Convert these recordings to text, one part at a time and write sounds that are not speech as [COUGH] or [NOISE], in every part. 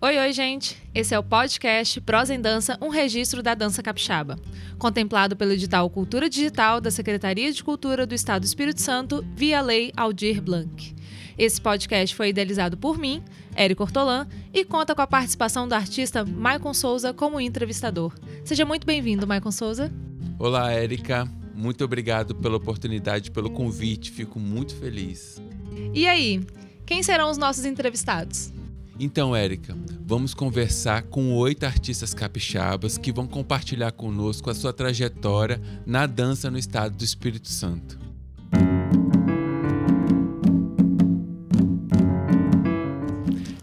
Oi, oi, gente! Esse é o podcast Prosa em Dança, um registro da dança capixaba. Contemplado pelo edital Cultura Digital da Secretaria de Cultura do Estado do Espírito Santo, via Lei Aldir Blanc. Esse podcast foi idealizado por mim, Érico Ortolan, e conta com a participação do artista Maicon Souza como entrevistador. Seja muito bem-vindo, Maicon Souza. Olá, Érica. Muito obrigado pela oportunidade, pelo convite. Fico muito feliz. E aí, quem serão os nossos entrevistados? Então, Érica, vamos conversar com oito artistas capixabas que vão compartilhar conosco a sua trajetória na dança no estado do Espírito Santo.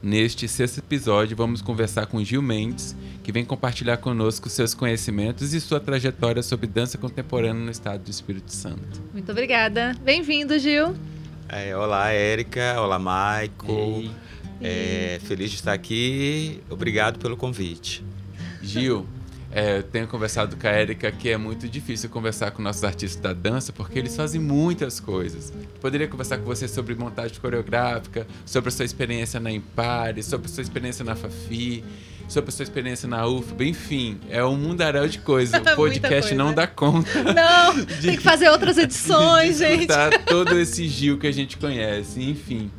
Neste sexto episódio, vamos conversar com Gil Mendes, que vem compartilhar conosco seus conhecimentos e sua trajetória sobre dança contemporânea no estado do Espírito Santo. Muito obrigada. Bem-vindo, Gil. É, olá, Érica. Olá, Michael. É, feliz de estar aqui. Obrigado pelo convite. Gil, é, eu tenho conversado com a Erika que é muito difícil conversar com nossos artistas da dança porque eles fazem muitas coisas. Poderia conversar com você sobre montagem coreográfica, sobre a sua experiência na Impare, sobre a sua experiência na Fafi, sobre a sua experiência na UFBA, enfim, é um mundaréu de coisas. [LAUGHS] O podcast coisa. não dá conta. [LAUGHS] Não, [LAUGHS] de, tem que fazer outras edições, gente. todo esse Gil que a gente conhece, enfim.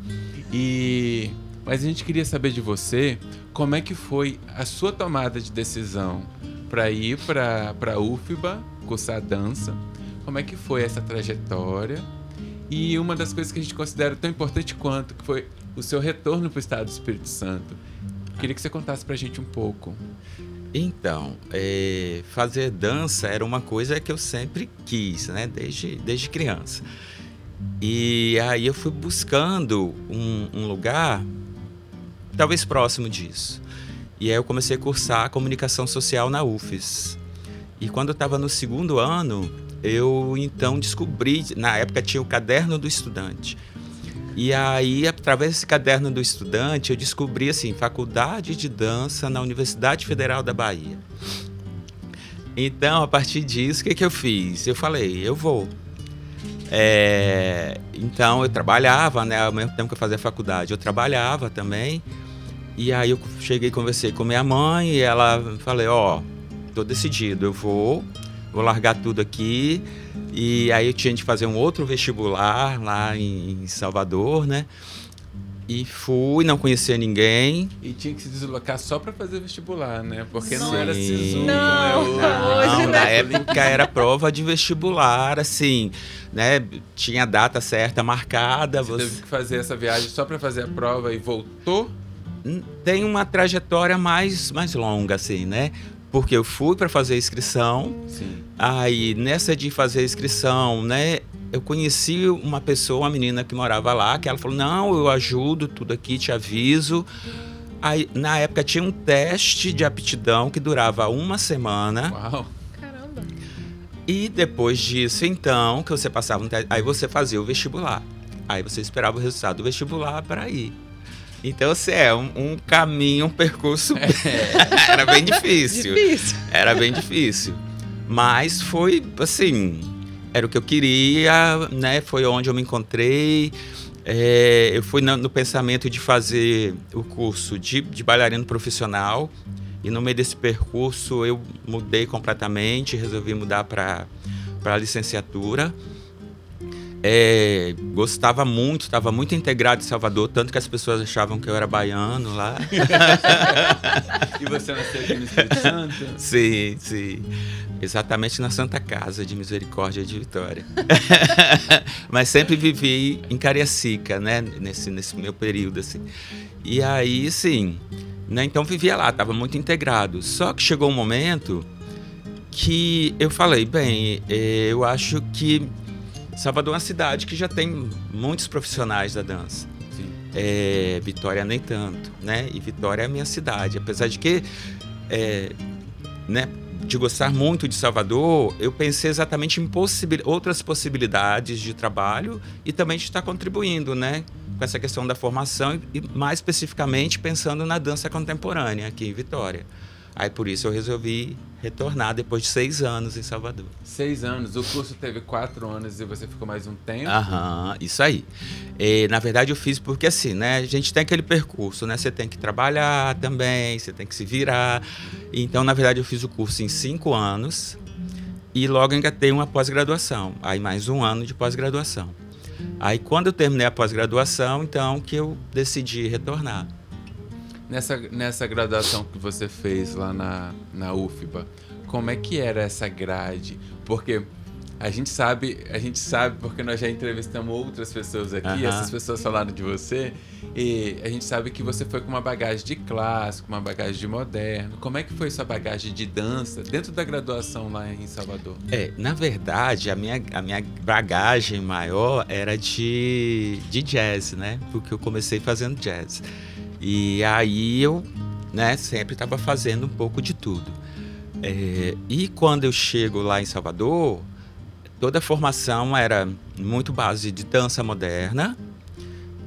E mas a gente queria saber de você como é que foi a sua tomada de decisão para ir para a UFBA, cursar dança. Como é que foi essa trajetória? E uma das coisas que a gente considera tão importante quanto, que foi o seu retorno para o estado do Espírito Santo. Queria que você contasse para a gente um pouco. Então, é, fazer dança era uma coisa que eu sempre quis, né? Desde, desde criança. E aí eu fui buscando um, um lugar talvez próximo disso. E aí eu comecei a cursar comunicação social na UFES. E quando eu estava no segundo ano, eu então descobri, na época tinha o caderno do estudante. E aí, através desse caderno do estudante, eu descobri assim, faculdade de dança na Universidade Federal da Bahia. Então, a partir disso, o que, que eu fiz? Eu falei, eu vou. É, então, eu trabalhava, né? Ao mesmo tempo que eu fazia faculdade, eu trabalhava também. E aí eu cheguei e conversei com minha mãe e ela falei, ó, oh, tô decidido, eu vou, vou largar tudo aqui. E aí eu tinha de fazer um outro vestibular lá em Salvador, né? E fui, não conhecia ninguém. E tinha que se deslocar só para fazer vestibular, né? Porque não Sim. era SISU, não, como é hoje, não, né? na época era prova de vestibular, assim, né? Tinha a data certa marcada. Você, você... teve que fazer essa viagem só para fazer a prova e voltou? Tem uma trajetória mais, mais longa, assim, né? Porque eu fui para fazer a inscrição, Sim. aí nessa de fazer a inscrição, né? Eu conheci uma pessoa, uma menina que morava lá, que ela falou: Não, eu ajudo tudo aqui, te aviso. Aí, na época tinha um teste de aptidão que durava uma semana. Uau! Caramba! E depois disso, então, que você passava um teste, aí você fazia o vestibular. Aí você esperava o resultado do vestibular para ir. Então, assim, é um, um caminho, um percurso. É. [LAUGHS] Era bem difícil. difícil. Era bem difícil. Mas foi, assim, era o que eu queria, né? Foi onde eu me encontrei. É, eu fui no, no, pensamento de fazer o curso de, de bailarino profissional. E no meio desse percurso eu mudei completamente, resolvi mudar para a licenciatura. É, gostava muito, estava muito integrado em Salvador, tanto que as pessoas achavam que eu era baiano lá. [LAUGHS] e você nasceu aqui no Espírito Santo? Sim, sim. Exatamente na Santa Casa de Misericórdia de Vitória. [LAUGHS] Mas sempre vivi em Cariacica, né? Nesse, nesse meu período, assim. E aí, sim. Né? Então vivia lá, estava muito integrado. Só que chegou um momento que eu falei, bem, eu acho que Salvador é uma cidade que já tem muitos profissionais da dança. É, Vitória nem tanto, né? E Vitória é a minha cidade. Apesar de que, é, né, de gostar muito de Salvador, eu pensei exatamente em possibil outras possibilidades de trabalho e também de estar contribuindo, né? Com essa questão da formação e, mais especificamente, pensando na dança contemporânea aqui em Vitória. Aí por isso eu resolvi retornar depois de seis anos em Salvador. Seis anos. O curso teve quatro anos e você ficou mais um tempo? Aham, isso aí. E, na verdade eu fiz porque assim, né? A gente tem aquele percurso, né? Você tem que trabalhar também, você tem que se virar. Então, na verdade, eu fiz o curso em cinco anos e logo engatei uma pós-graduação. Aí mais um ano de pós-graduação. Aí quando eu terminei a pós-graduação, então que eu decidi retornar. Nessa, nessa graduação que você fez lá na, na UFBA, como é que era essa grade? Porque a gente sabe, a gente sabe porque nós já entrevistamos outras pessoas aqui, essas pessoas falaram de você, e a gente sabe que você foi com uma bagagem de clássico, uma bagagem de moderno. Como é que foi sua bagagem de dança dentro da graduação lá em Salvador? É, na verdade, a minha, a minha bagagem maior era de, de jazz, né? Porque eu comecei fazendo jazz. E aí eu, né, sempre estava fazendo um pouco de tudo. É, e quando eu chego lá em Salvador, toda a formação era muito base de dança moderna.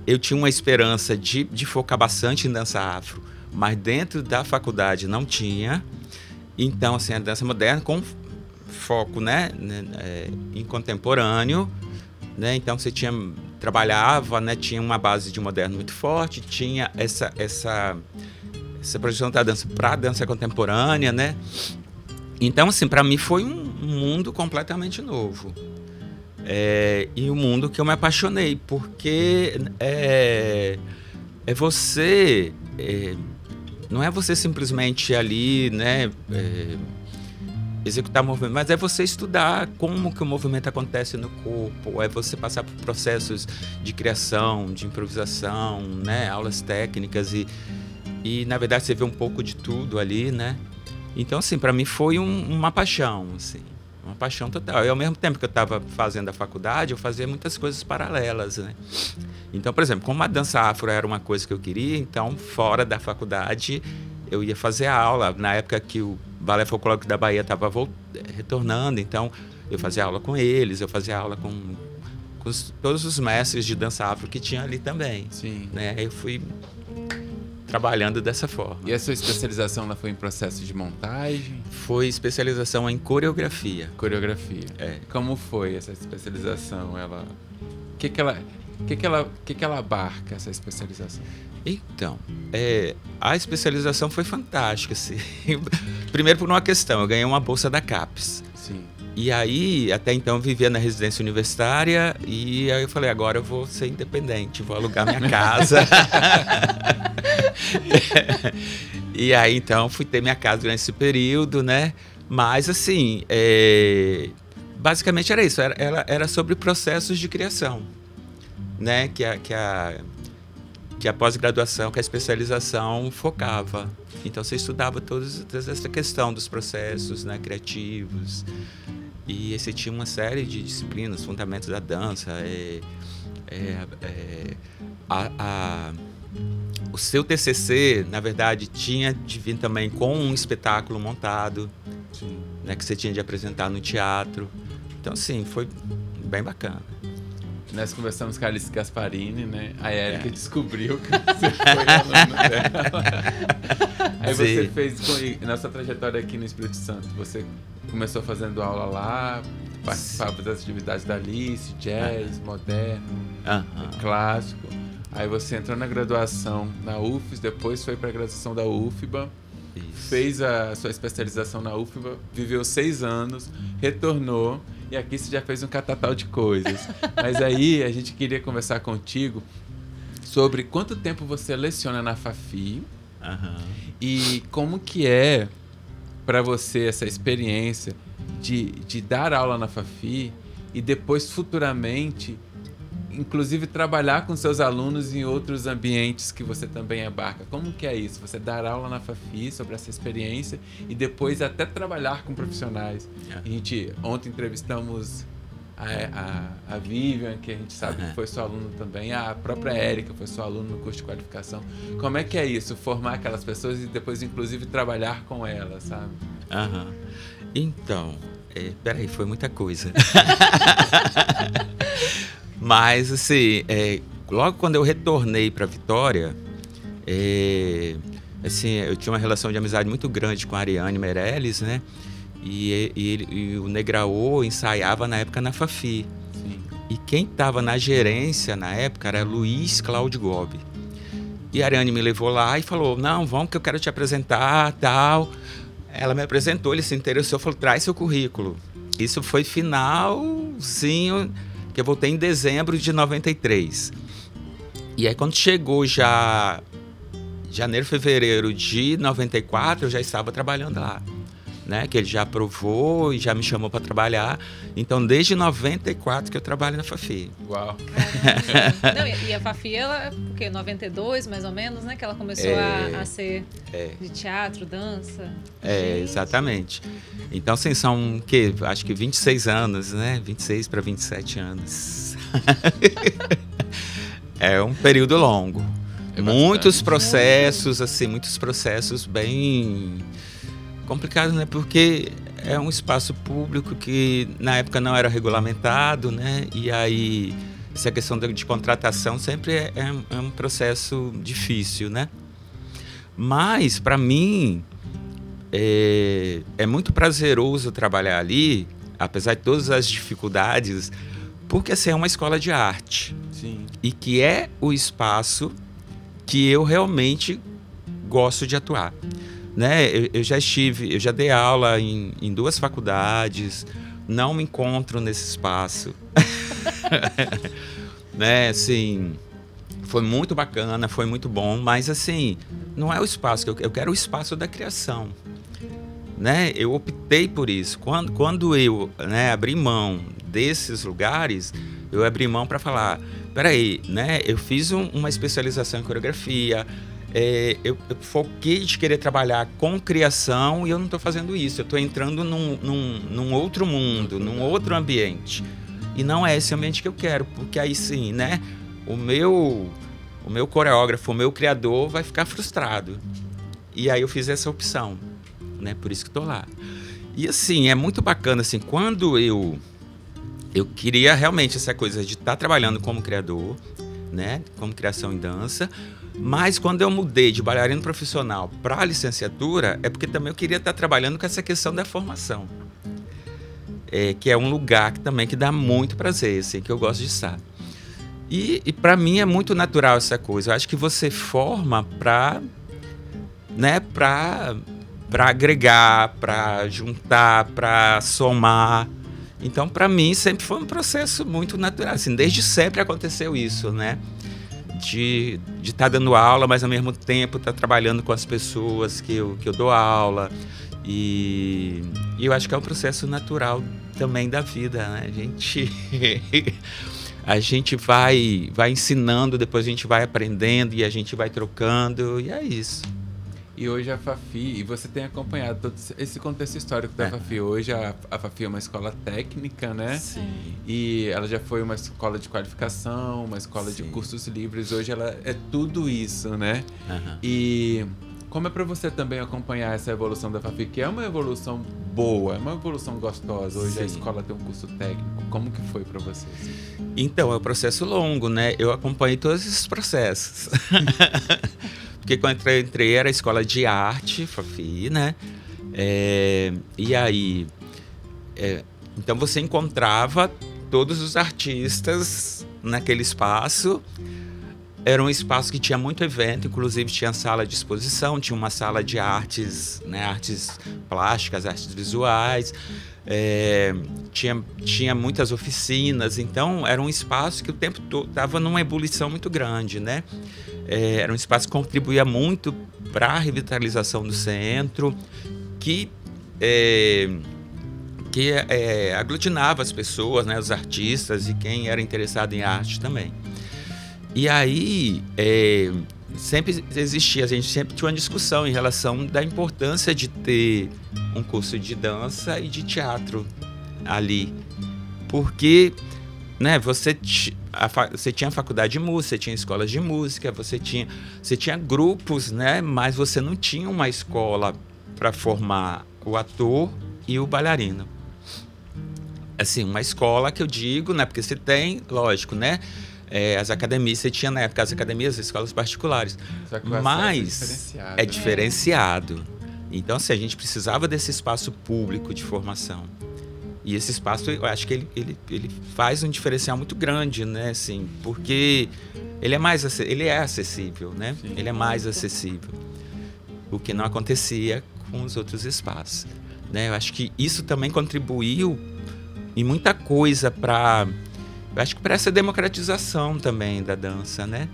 Eu tinha uma esperança de, de focar bastante em dança afro, mas dentro da faculdade não tinha. Então, assim, a dança moderna com foco, né, né, é, em contemporâneo, né? Então você tinha trabalhava, né, tinha uma base de moderno muito forte, tinha essa essa essa projeção da dança para dança contemporânea, né? Então, assim, para mim foi um mundo completamente novo. É, e um mundo que eu me apaixonei, porque é, é você. é, não é você simplesmente ali, né? é, executar movimento, mas é você estudar como que o movimento acontece no corpo, é você passar por processos de criação, de improvisação, né? Aulas técnicas e, e na verdade você vê um pouco de tudo ali, né? Então, assim, para mim foi um- uma paixão, assim, uma paixão total. E ao mesmo tempo que eu estava fazendo a faculdade, eu fazia muitas coisas paralelas, né? Então, por exemplo, como a dança afro era uma coisa que eu queria, então, fora da faculdade, eu ia fazer aula. Na época que o Balé Folclórico da Bahia estava retornando, então, eu fazia aula com eles, eu fazia aula com, com os- todos os mestres de dança afro que tinha ali também, Sim. né? Eu fui trabalhando dessa forma. E a sua especialização lá foi em processo de montagem, Foi especialização em coreografia. coreografia? É. Como foi essa especialização? Ela, o que que ela, que que ela, que que ela abarca essa especialização? Então, é, a especialização foi fantástica. Assim. [LAUGHS] Primeiro por uma questão, eu ganhei uma bolsa da CAPES. Sim. E aí, até então, eu vivia na residência universitária e aí eu falei, agora eu vou ser independente, vou alugar minha casa. [LAUGHS] e aí, então, fui ter minha casa durante esse período, né? Mas, assim, é, basicamente era isso, era, era, era sobre processos de criação, né? Que a, que a, que a pós-graduação, que a especialização focava. Então, você estudava todos, toda essa questão dos processos né, criativos, e você tinha uma série de disciplinas, fundamentos da dança, é, é, é, a, a- o seu TCC, na verdade, tinha de vir também com um espetáculo montado, né, que você tinha de apresentar no teatro. Então, assim, foi bem bacana. Nós conversamos com a Alice Gasparini, né? A Erika É. descobriu que [LAUGHS] você foi aluno dela. Aí você Sim. fez, com- nossa trajetória aqui no Espírito Santo, você começou fazendo aula lá, participava das atividades da Alice, jazz, moderno, Aham. clássico. Aí você entrou na graduação na UFES, depois foi para a graduação da UFBA, Isso. fez a sua especialização na UFBA, viveu seis anos, retornou e aqui você já fez um catatal de coisas. Mas aí a gente queria conversar contigo sobre quanto tempo você leciona na Fafi Aham. e como que é para você essa experiência de, de dar aula na Fafi e depois futuramente inclusive trabalhar com seus alunos em outros ambientes que você também abarca. Como que é isso? Você dar aula na Fafi sobre essa experiência e depois até trabalhar com profissionais. É. A gente ontem entrevistamos a, a, a Vivian, que a gente sabe que foi sua aluna também, a própria Érica foi sua aluna no curso de qualificação. Como é que é isso? Formar aquelas pessoas e depois, inclusive, trabalhar com elas, sabe? Aham. Então, é, peraí, foi muita coisa. [LAUGHS] Mas, assim, é, logo quando eu retornei para Vitória, é, assim, eu tinha uma relação de amizade muito grande com a Ariane Meirelles, né? E, e, e o Negraô ensaiava na época na Fafi. Sim. E quem estava na gerência na época era Luiz Cláudio Gobi. E a Ariane me levou lá e falou: Não, vamos que eu quero te apresentar, tal. Ela me apresentou, ele se interessou, falou: Traz seu currículo. Isso foi finalzinho, que eu voltei em dezembro de 93. E aí, quando chegou já janeiro, fevereiro de 94, eu já estava trabalhando lá. Né, que ele já aprovou e já me chamou para trabalhar. Então, desde 94 que eu trabalho na Fafi. Uau! [LAUGHS] Não, e a Fafi, ela, porque 92 mais ou menos, né? Que ela começou é, a, a, ser é, de teatro, dança. É, Gente. exatamente. Então, assim, são que acho que 26 anos, né? 26 para 27 anos. [LAUGHS] é um período longo. É muitos processos, assim, muitos processos bem complicados, né? Porque é um espaço público que na época não era regulamentado, né? E aí essa questão de, de contratação sempre é, é, é, um processo difícil, né? Mas para mim é, é muito prazeroso trabalhar ali, apesar de todas as dificuldades, porque assim, é uma escola de arte. Sim. E que é o espaço que eu realmente gosto de atuar. Né? Eu, eu já estive, eu já dei aula em, em duas faculdades, não me encontro nesse espaço. [LAUGHS] né, assim, foi muito bacana, foi muito bom, mas assim, não é o espaço que eu, eu quero o espaço da criação. Né? Eu optei por isso. Quando, quando eu né, abri mão desses lugares, eu abri mão para falar, peraí, né? Eu fiz um, uma especialização em coreografia, é, eu, eu, foquei de querer trabalhar com criação e eu não estou fazendo isso. Eu estou entrando num, num, num, outro mundo, num outro ambiente. E não é esse ambiente que eu quero, porque aí sim, né? O meu, o meu coreógrafo, o meu criador vai ficar frustrado. E aí eu fiz essa opção, né? Por isso que estou lá. E assim, é muito bacana, assim, quando eu eu queria realmente essa coisa de estar tá trabalhando como criador, né, como criação em dança, mas quando eu mudei de bailarino profissional para licenciatura, é porque também eu queria estar tá trabalhando com essa questão da formação. É, que é um lugar que também que dá muito prazer, assim, que eu gosto de estar. E, e para mim é muito natural essa coisa. Eu acho que você forma para né, para para agregar, para juntar, para somar, então, para mim, sempre foi um processo muito natural. Assim, desde sempre aconteceu isso, né? De estar tá dando aula, mas ao mesmo tempo estar tá trabalhando com as pessoas que eu, que eu dou aula. E, e eu acho que é um processo natural também da vida, né? A gente. [LAUGHS] a gente vai vai ensinando, depois a gente vai aprendendo e a gente vai trocando, e é isso. E hoje a Fafi, e você tem acompanhado todo esse contexto histórico da é. Fafi. Hoje a, a Fafi é uma escola técnica, né? Sim. E ela já foi uma escola de qualificação, uma escola Sim. de cursos livres. Hoje ela é tudo isso, né? Uhum. E como é para você também acompanhar essa evolução da Fafi, que é uma evolução boa, é uma evolução gostosa. Hoje Sim. a escola tem um curso técnico. Como que foi para você? Assim? Então, é um processo longo, né? Eu acompanhei todos esses processos. [LAUGHS] Porque quando eu entrei era escola de arte, Fafi, né? É, e aí, é, então você encontrava todos os artistas naquele espaço. Era um espaço que tinha muito evento, inclusive tinha sala de exposição, tinha uma sala de artes, né, artes plásticas, artes visuais, é, tinha, tinha muitas oficinas, então era um espaço que o tempo todo estava numa ebulição muito grande, né? É, era um espaço que contribuía muito para a revitalização do centro, que é, que é, aglutinava as pessoas, né, os artistas e quem era interessado em arte também. E aí é, sempre existia, a gente sempre tinha uma discussão em relação da importância de ter um curso de dança e de teatro ali, porque né, você, você tinha faculdade de música, você tinha escolas de música, você tinha, você tinha grupos, né, mas você não tinha uma escola para formar o ator e o bailarino. Assim, uma escola que eu digo, né, porque você tem, lógico, né, é, as academias, você tinha na época as academias, as escolas particulares. Acesso Mas diferenciado, é né? diferenciado. Então, assim, a gente precisava desse espaço público de formação. E esse espaço, eu acho que ele, ele, ele faz um diferencial muito grande, né? Assim, porque ele é mais ele é acessível, né? Sim. Ele é mais acessível. O que não acontecia com os outros espaços. Né? Eu acho que isso também contribuiu em muita coisa para eu acho que para essa democratização também da dança, né?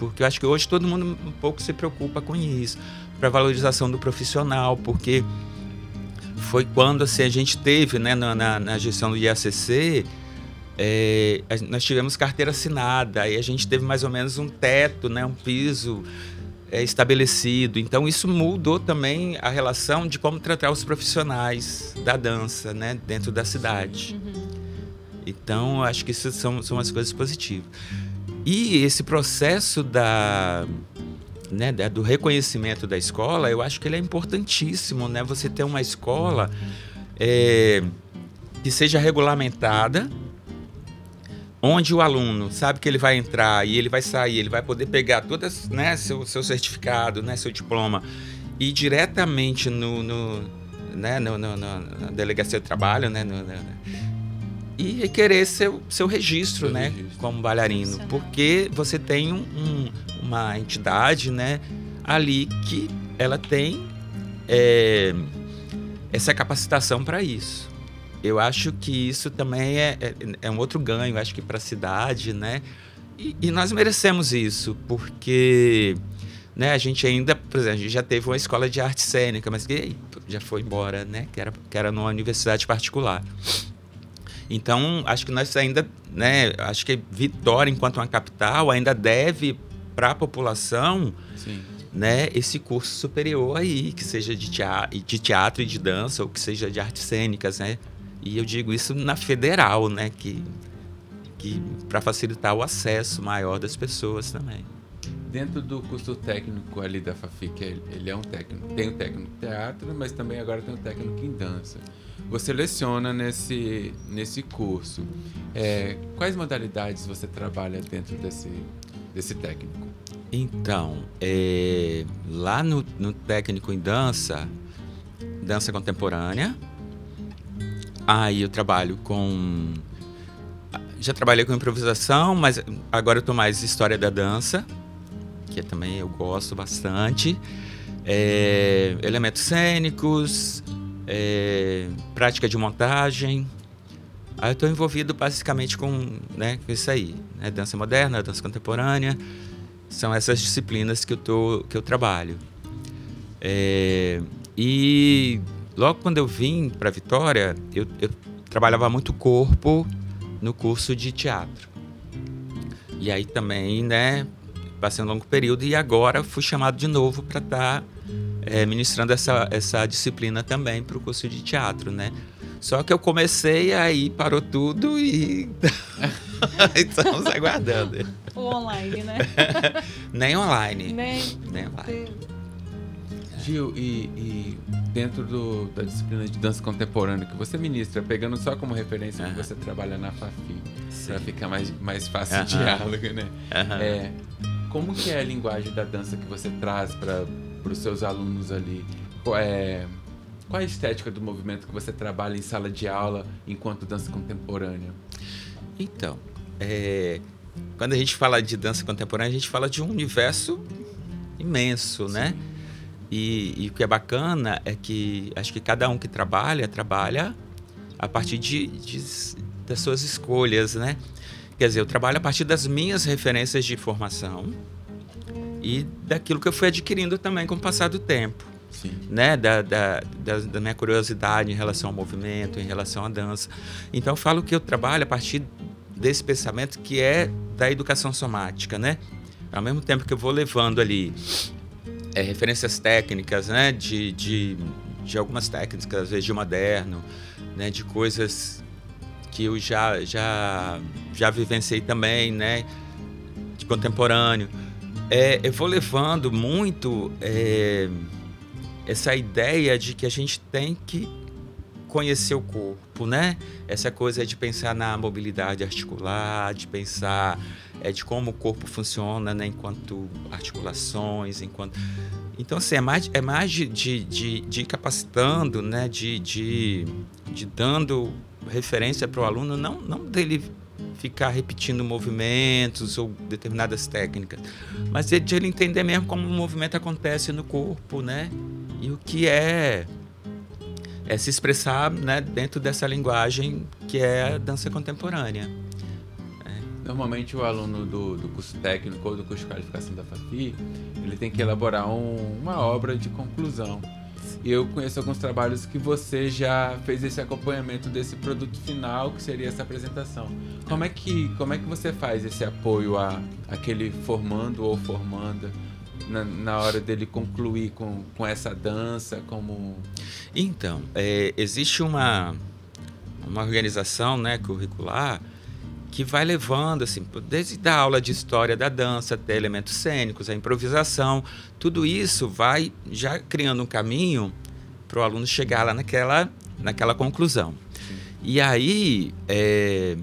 Porque eu acho que hoje todo mundo um pouco se preocupa com isso, para valorização do profissional, porque foi quando assim, a gente teve, né, na, na, na gestão do IACC, é, a- nós tivemos carteira assinada, aí a gente teve mais ou menos um teto, né, um piso é, estabelecido. Então isso mudou também a relação de como tratar os profissionais da dança, né, dentro da cidade. Então eu acho que isso são, são as coisas positivas. E esse processo da, né, do reconhecimento da escola, eu acho que ele é importantíssimo, né? Você ter uma escola é, que seja regulamentada, onde o aluno sabe que ele vai entrar e ele vai sair, ele vai poder pegar todas, né, seu, seu certificado, né, seu diploma e ir diretamente no, no, né, no, no- no- na delegacia de trabalho, né, no- no- e requerer seu, seu registro, Seu né, registro. como bailarino, porque você tem um- um- uma entidade, né, ali que ela tem é, essa capacitação para isso. Eu acho que isso também é, é, é um outro ganho, acho que para a cidade, né? E, e nós merecemos isso, porque né, a gente ainda, por exemplo, a gente já teve uma escola de arte cênica, mas que já foi embora, né? Que era, que era numa universidade particular. Então, acho que nós ainda, né? Acho que Vitória, enquanto uma capital, ainda deve para a população Sim. né, esse curso superior aí, que seja de teatro, de teatro e de dança, ou que seja de artes cênicas, né? E eu digo isso na federal, né, que, que para facilitar o acesso maior das pessoas também. Dentro do curso técnico ali da Fafic, ele ele é um técnico, tem o técnico em teatro, mas também agora tem o técnico em dança. Você leciona nesse, nesse curso. É, quais modalidades você trabalha dentro desse, desse técnico? Então, é, lá no, no técnico em dança, dança contemporânea, aí eu trabalho com. Já trabalhei com improvisação, mas agora eu tô mais história da dança, que também eu gosto bastante. É, elementos cênicos, é, prática de montagem. Aí eu estou envolvido basicamente com, né, com isso aí, né, dança moderna, dança contemporânea. São essas disciplinas que eu, tô, que eu trabalho. É, e logo quando eu vim para Vitória, eu, eu trabalhava muito corpo no curso de teatro. E aí também, né, passei um longo período e agora fui chamado de novo para estar ministrando essa, essa disciplina também para o curso de teatro, né? Só que eu comecei, aí parou tudo e [LAUGHS] estamos aguardando. O online, né? [LAUGHS] Nem online. Nem. Nem online. Gil, e, e dentro do- da disciplina de dança contemporânea que você ministra, pegando só como referência que Aham. você trabalha na Fafi, para ficar mais, mais fácil o Aham. diálogo, né? Aham. É, como que é a linguagem da dança que você traz para os seus alunos ali? Qual é, qual é a estética do movimento que você trabalha em sala de aula enquanto dança contemporânea? Então, é, quando a gente fala de dança contemporânea, a gente fala de um universo imenso, né? E, e o que é bacana é que acho que cada um que trabalha, trabalha a partir de, de- das suas escolhas, né? Quer dizer, eu trabalho a partir das minhas referências de formação e daquilo que eu fui adquirindo também com o passar do tempo Sim. né, da, da, da, da minha curiosidade em relação ao movimento, em relação à dança. Então eu falo que eu trabalho a partir desse pensamento que é da educação somática, né? Ao mesmo tempo que eu vou levando ali é, referências técnicas, né, de, de, de algumas técnicas, às vezes de moderno, né, de coisas que eu já, já, já vivenciei também, né, de contemporâneo. É, eu vou levando muito é, essa ideia de que a gente tem que conhecer o corpo, né? Essa coisa de pensar na mobilidade articular, de pensar é de como o corpo funciona, né? Enquanto articulações, enquanto... Então, assim, é mais, é mais de, de, de, de capacitando, né? De, de, de dando referência para o aluno, não, não dele ficar repetindo movimentos ou determinadas técnicas, mas de ele entender mesmo como o movimento acontece no corpo, né? E o que é é se expressar né, dentro dessa linguagem que é a dança contemporânea. É. Normalmente o aluno do, do, curso técnico ou do curso de qualificação da FAFI, ele tem que elaborar um, uma obra de conclusão. Eu conheço alguns trabalhos que você já fez esse acompanhamento desse produto final, que seria essa apresentação. Como é que, como é que você faz esse apoio a aquele formando ou formanda? Na, na, hora dele concluir com, com essa dança, como... Então, é, existe uma, uma organização né, curricular que vai levando, assim, desde a aula de história da dança até elementos cênicos, a improvisação, tudo isso vai já criando um caminho para o aluno chegar lá naquela, naquela conclusão. E aí, é,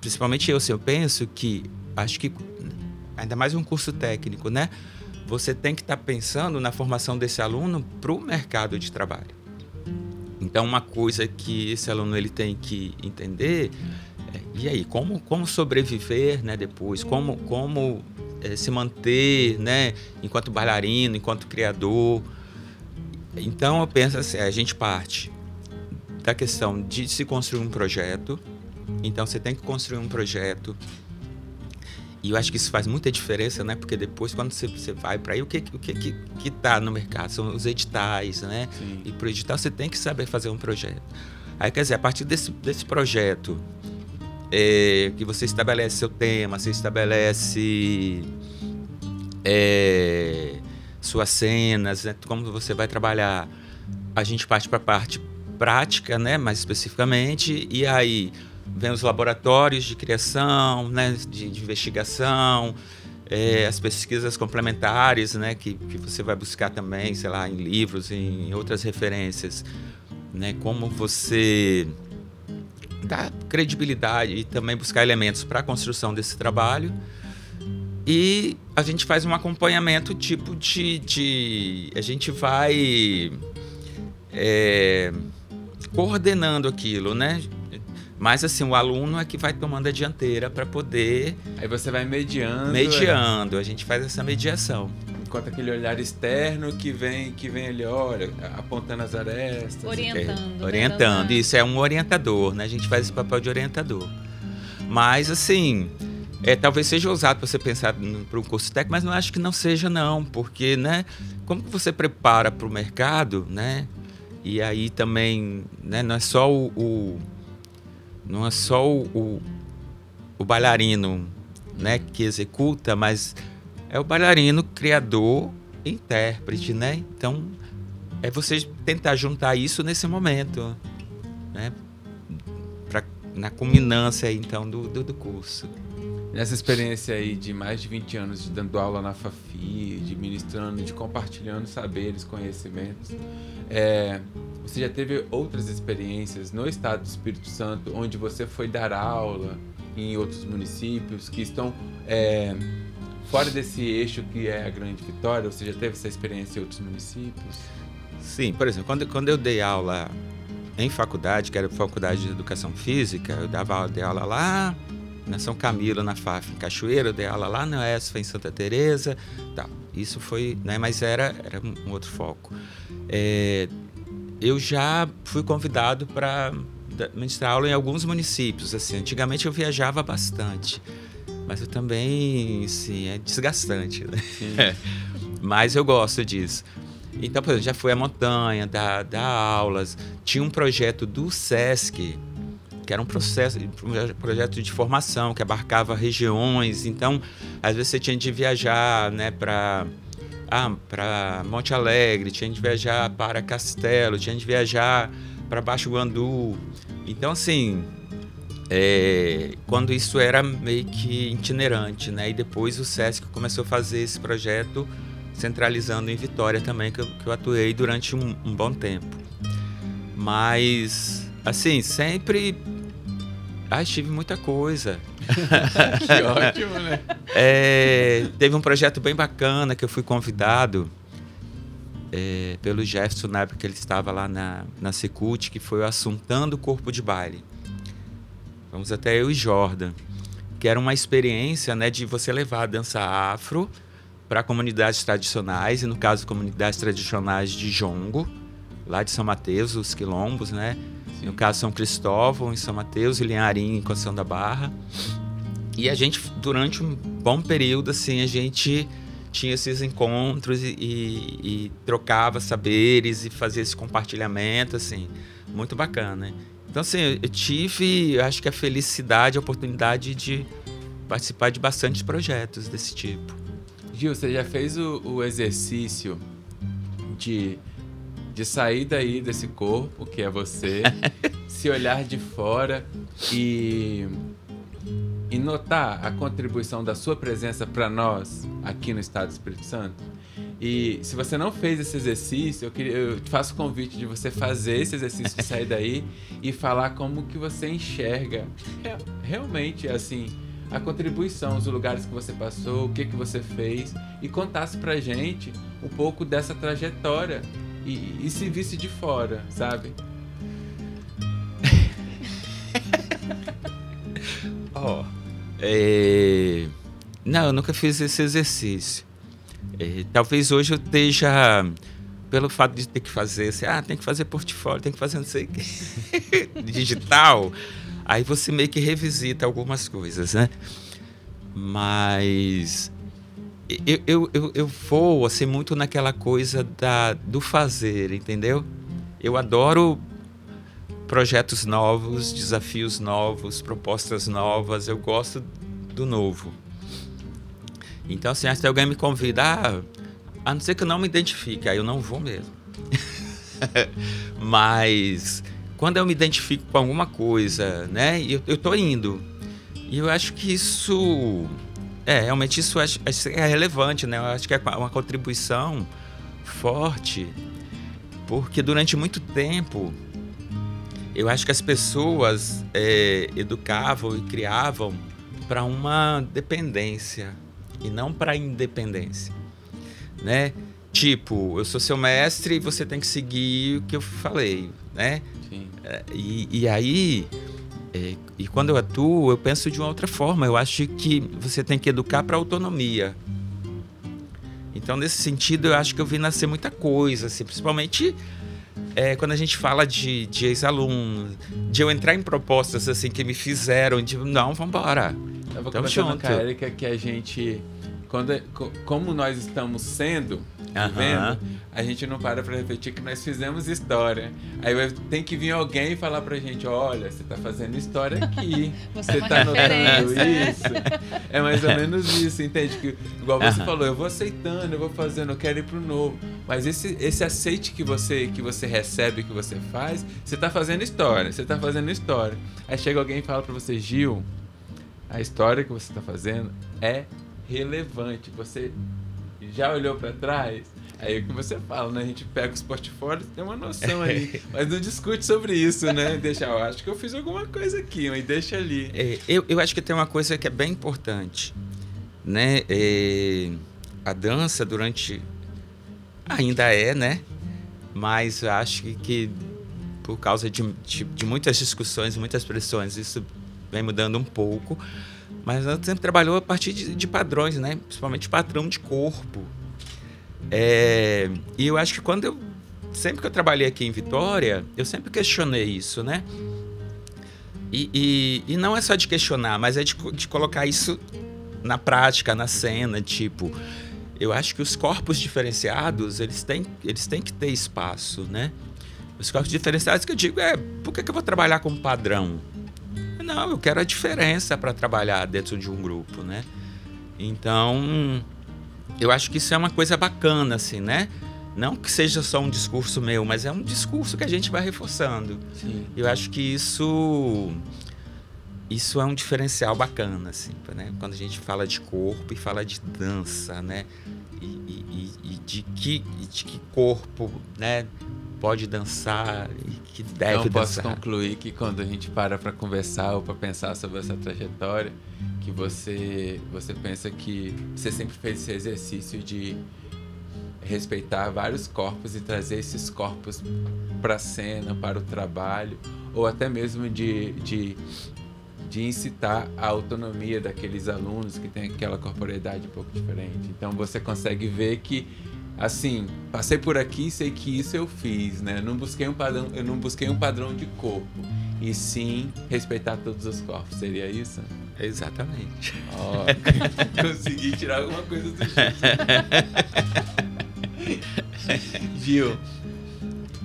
principalmente eu, assim, eu penso que, acho que, ainda mais um curso técnico, né? Você tem que estar tá pensando na formação desse aluno para o mercado de trabalho. Então, uma coisa que esse aluno ele tem que entender e aí, como, como sobreviver né, depois? Como, como é, se manter né, enquanto bailarino, enquanto criador? Então, eu penso assim, a gente parte da questão de se construir um projeto. Então, você tem que construir um projeto e eu acho que isso faz muita diferença, né? Porque depois, quando você, você vai para aí, o que o que, que, que tá no mercado? São os editais, né? Sim. E para o edital você tem que saber fazer um projeto. Aí, quer dizer, a partir desse, desse projeto, é, que você estabelece seu tema, você estabelece é, suas cenas, né? como você vai trabalhar. A gente parte para a parte prática, né? mais especificamente, e aí vem os laboratórios de criação, né? de, de investigação, é, as pesquisas complementares, né, que, que você vai buscar também, sei lá, em livros, em outras referências, né, como você dar credibilidade e também buscar elementos para a construção desse trabalho. E a gente faz um acompanhamento tipo de. de a gente vai é, coordenando aquilo, né? Mas assim, o aluno é que vai tomando a dianteira para poder. Aí você vai mediando. Mediando, é. a gente faz essa mediação enquanto aquele olhar externo que vem que vem ali, olha, apontando as arestas. Orientando. É, né, orientando, isso é um orientador, né? A gente faz esse papel de orientador. Mas, assim, é, talvez seja ousado você pensar para um curso técnico, mas não acho que não seja, não, porque, né? Como que você prepara para o mercado, né? E aí também, né? Não é só o, o não é só o, o, o bailarino, né? Que executa, mas é o bailarino, criador, intérprete, né? Então, é você tentar juntar isso nesse momento, né? Pra, na culminância, então, do, do, do curso. Nessa experiência aí de mais de 20 anos de dando aula na FAFI, de ministrando, de compartilhando saberes, conhecimentos, é, você já teve outras experiências no estado do Espírito Santo, onde você foi dar aula em outros municípios que estão é, fora desse eixo que é a Grande Vitória, você já teve essa experiência em outros municípios? Sim, por exemplo, quando, quando eu dei aula em faculdade, que era faculdade de educação física, eu dava aula, dei aula lá na São Camilo, na FAF, em Cachoeira, eu dei aula lá na ESFA, em Santa Teresa, tal. Isso foi, né, mas era, era um outro foco. É, eu já fui convidado para ministrar aula em alguns municípios, assim, antigamente eu viajava bastante mas eu também, sim, é desgastante. Né? [LAUGHS] mas eu gosto disso. Então, por exemplo, já fui à montanha, dar, dar aulas. Tinha um projeto do SESC, que era um processo, um projeto de formação, que abarcava regiões. Então, às vezes você tinha de viajar né, para ah, para Monte Alegre, tinha de viajar para Castelo, tinha de viajar para Baixo Guandu. Então, assim, é, quando isso era meio que itinerante, né? E depois o SESC começou a fazer esse projeto centralizando em Vitória também, que eu, que eu atuei durante um, um, bom tempo. Mas, assim, sempre ah, tive muita coisa. [LAUGHS] que ótimo, né? É, teve um projeto bem bacana que eu fui convidado é, pelo Jefferson na época que ele estava lá na, na Secult, que foi o Assuntando Corpo de Baile. Vamos até eu e Jordan. Que era uma experiência né, de você levar a dança afro para comunidades tradicionais, e no caso, comunidades tradicionais de Jongo, lá de São Mateus, os quilombos, né? Sim. No caso, São Cristóvão, em São Mateus, e Linharim, em Conceição da Barra. E a gente, durante um bom período, assim, a gente tinha esses encontros e, e, e trocava saberes e fazia esse compartilhamento, assim, muito bacana. Então, assim, eu tive, acho que a felicidade, a oportunidade de participar de bastantes projetos desse tipo. Gil, você já fez o, o exercício de, de sair daí desse corpo, que é você, [LAUGHS] se olhar de fora e e notar a contribuição da sua presença para nós aqui no Estado do Espírito Santo. E se você não fez esse exercício, eu, queria, eu te faço o convite de você fazer esse exercício de sair daí e falar como que você enxerga realmente assim a contribuição, os lugares que você passou, o que que você fez e contasse pra gente um pouco dessa trajetória e, e se visse de fora, sabe? [LAUGHS] Ó. oh. É... Não, eu nunca fiz esse exercício. É, talvez hoje eu esteja, pelo fato de ter que fazer, assim, ah, tem que fazer portfólio, tem que fazer não sei o que, [LAUGHS] digital. Aí você meio que revisita algumas coisas, né? Mas eu, eu, eu, eu vou assim, muito naquela coisa da, do fazer, entendeu? Eu adoro projetos novos, desafios novos, propostas novas. Eu gosto do novo. Então, assim, se alguém me convida, ah, a não ser que eu não me identifique, aí eu não vou mesmo. [LAUGHS] Mas quando eu me identifico com alguma coisa, né, eu, eu tô indo. E eu acho que isso. É, realmente isso acho é relevante, né? Eu acho que é uma contribuição forte, porque durante muito tempo eu acho que as pessoas é, educavam e criavam para uma dependência e não para independência, né? Tipo, eu sou seu mestre e você tem que seguir o que eu falei, né? Sim. É, e, e aí, é, e quando eu atuo, eu penso de uma outra forma. Eu acho que você tem que educar para autonomia. Então, nesse sentido, eu acho que eu vi nascer muita coisa, assim, principalmente é, quando a gente fala de, de ex-alunos, de eu entrar em propostas assim que me fizeram, de não, vamos embora. Eu vou conversando com a Erika que a gente, quando, como nós estamos sendo, vivendo, a gente não para para refletir que nós fizemos história. Aí tem que vir alguém e falar pra gente, olha, você tá fazendo história aqui. [LAUGHS] você, você é tá notando isso. É mais ou menos isso, entende? Que, igual você falou, eu vou aceitando, eu vou fazendo, eu quero ir pro novo. Mas esse, esse aceite que você, que você recebe, que você faz, você tá fazendo história, você tá fazendo história. Aí chega alguém e fala pra você, Gil, a história que você tá fazendo é relevante. Você já olhou para trás? Aí é o que você fala, né? A gente pega os portfólios tem uma noção aí. [LAUGHS] mas não discute sobre isso, né? Deixa, eu acho que eu fiz alguma coisa aqui, mas deixa ali. É, eu, eu acho que tem uma coisa que é bem importante, né? É, a dança durante... Ainda é, né? Mas acho que, que por causa de, de, de muitas discussões, muitas pressões, isso vem mudando um pouco. Mas ela sempre trabalhou a partir de, de padrões, né? Principalmente padrão de corpo. É, e eu acho que quando eu. Sempre que eu trabalhei aqui em Vitória, eu sempre questionei isso, né? E, e, e não é só de questionar, mas é de, de colocar isso na prática, na cena, tipo eu acho que os corpos diferenciados eles têm, eles têm que ter espaço, né? Os corpos diferenciados que eu digo é por que, que eu vou trabalhar como padrão? Não, eu quero a diferença para trabalhar dentro de um grupo, né? Então, eu acho que isso é uma coisa bacana, assim, né? Não que seja só um discurso meu, mas é um discurso que a gente vai reforçando. Sim. Eu acho que isso isso é um diferencial bacana, assim, né? Quando a gente fala de corpo e fala de dança, né? E, e, e de, que, de que corpo, né? Pode dançar e que deve Não posso dançar. concluir que quando a gente para para conversar ou para pensar sobre essa trajetória, que você você pensa que você sempre fez esse exercício de respeitar vários corpos e trazer esses corpos para a cena, para o trabalho, ou até mesmo de, de, de incitar a autonomia daqueles alunos que têm aquela corporeidade um pouco diferente. Então você consegue ver que assim, passei por aqui, sei que isso eu fiz, né? Não busquei um padrão, eu não busquei um padrão de corpo, e sim respeitar todos os corpos. Seria isso? Exatamente. Ó, [LAUGHS] consegui tirar alguma coisa do Gil,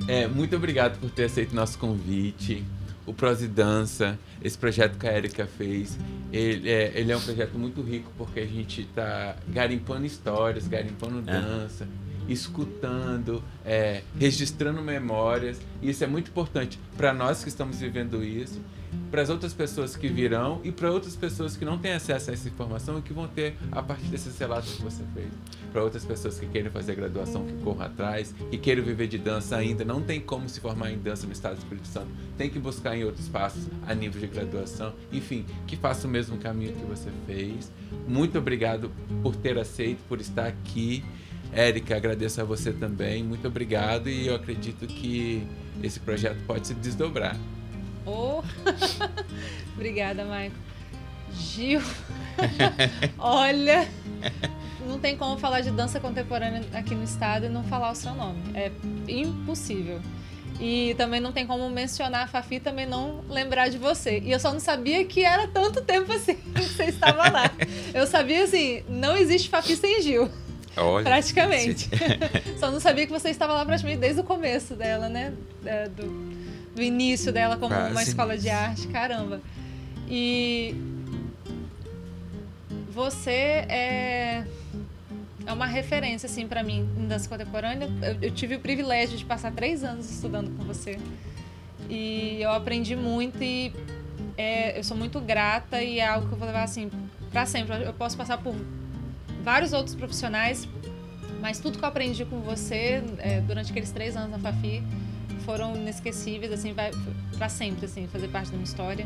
é, muito obrigado por ter aceito nosso convite. O Prose Dança, esse projeto que a Erika fez, ele é, ele é um projeto muito rico porque a gente está garimpando histórias, garimpando dança, escutando, é, registrando memórias. Isso é muito importante para nós que estamos vivendo isso, para as outras pessoas que virão e para outras pessoas que não têm acesso a essa informação e que vão ter a partir desses relatos que você fez. Para outras pessoas que queiram fazer graduação, que corram atrás, que queiram viver de dança ainda, não tem como se formar em dança no Estado do Espírito Santo, tem que buscar em outros passos a nível de graduação, enfim, que faça o mesmo caminho que você fez. Muito obrigado por ter aceito, por estar aqui. Érica, agradeço a você também. Muito obrigado e eu acredito que esse projeto pode se desdobrar. Oh. [LAUGHS] Obrigada, Maico. Gil, [LAUGHS] olha, não tem como falar de dança contemporânea aqui no estado e não falar o seu nome. É impossível. E também não tem como mencionar a Fafi também não lembrar de você. E eu só não sabia que era tanto tempo assim [LAUGHS] que você estava lá. Eu sabia assim, não existe Fafi sem Gil. Olha, praticamente. [LAUGHS] só não sabia que você estava lá praticamente desde o começo dela, né? É, do, do início dela como Quase. uma escola de arte, caramba. E você é é uma referência assim para mim em dança contemporânea. Eu, eu, tive o privilégio de passar três anos estudando com você e eu aprendi muito e é, eu sou muito grata e é algo que eu vou levar assim para sempre. Eu posso passar por vários outros profissionais, mas tudo que eu aprendi com você é, durante aqueles três anos na Fafi foram inesquecíveis, assim, para sempre, assim, fazer parte da minha história.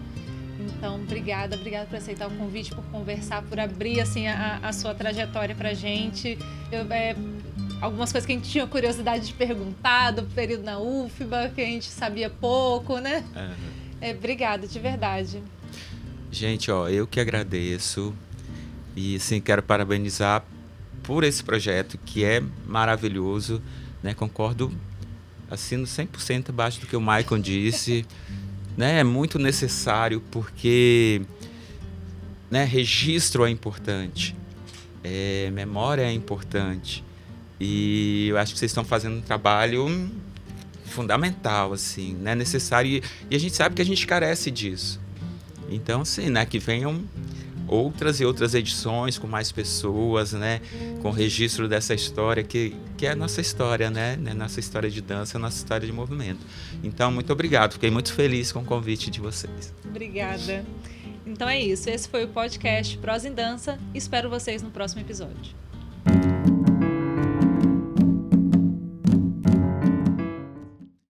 Então, obrigada, obrigada por aceitar o convite, por conversar, por abrir assim a, a sua trajetória pra gente. Eu, é, algumas coisas que a gente tinha curiosidade de perguntar do período na UFBA, que a gente sabia pouco, né? Uhum. É, obrigada, de verdade. Gente, ó, eu que agradeço e assim quero parabenizar por esse projeto que é maravilhoso, né? Concordo assino 100% abaixo do que o Maicon disse. [LAUGHS] né? É muito necessário porque né, registro é importante, é, memória é importante. E eu acho que vocês estão fazendo um trabalho fundamental, assim, né? Necessário. E, e a gente sabe que a gente carece disso. Então, assim, né? Que venham outras e outras edições com mais pessoas, né? Com registro dessa história que, que é a nossa história, né? Nossa história de dança, nossa história de movimento. Então, muito obrigado. Fiquei muito feliz com o convite de vocês. Obrigada. Então é isso. Esse foi o podcast Prosa em Dança. Espero vocês no próximo episódio.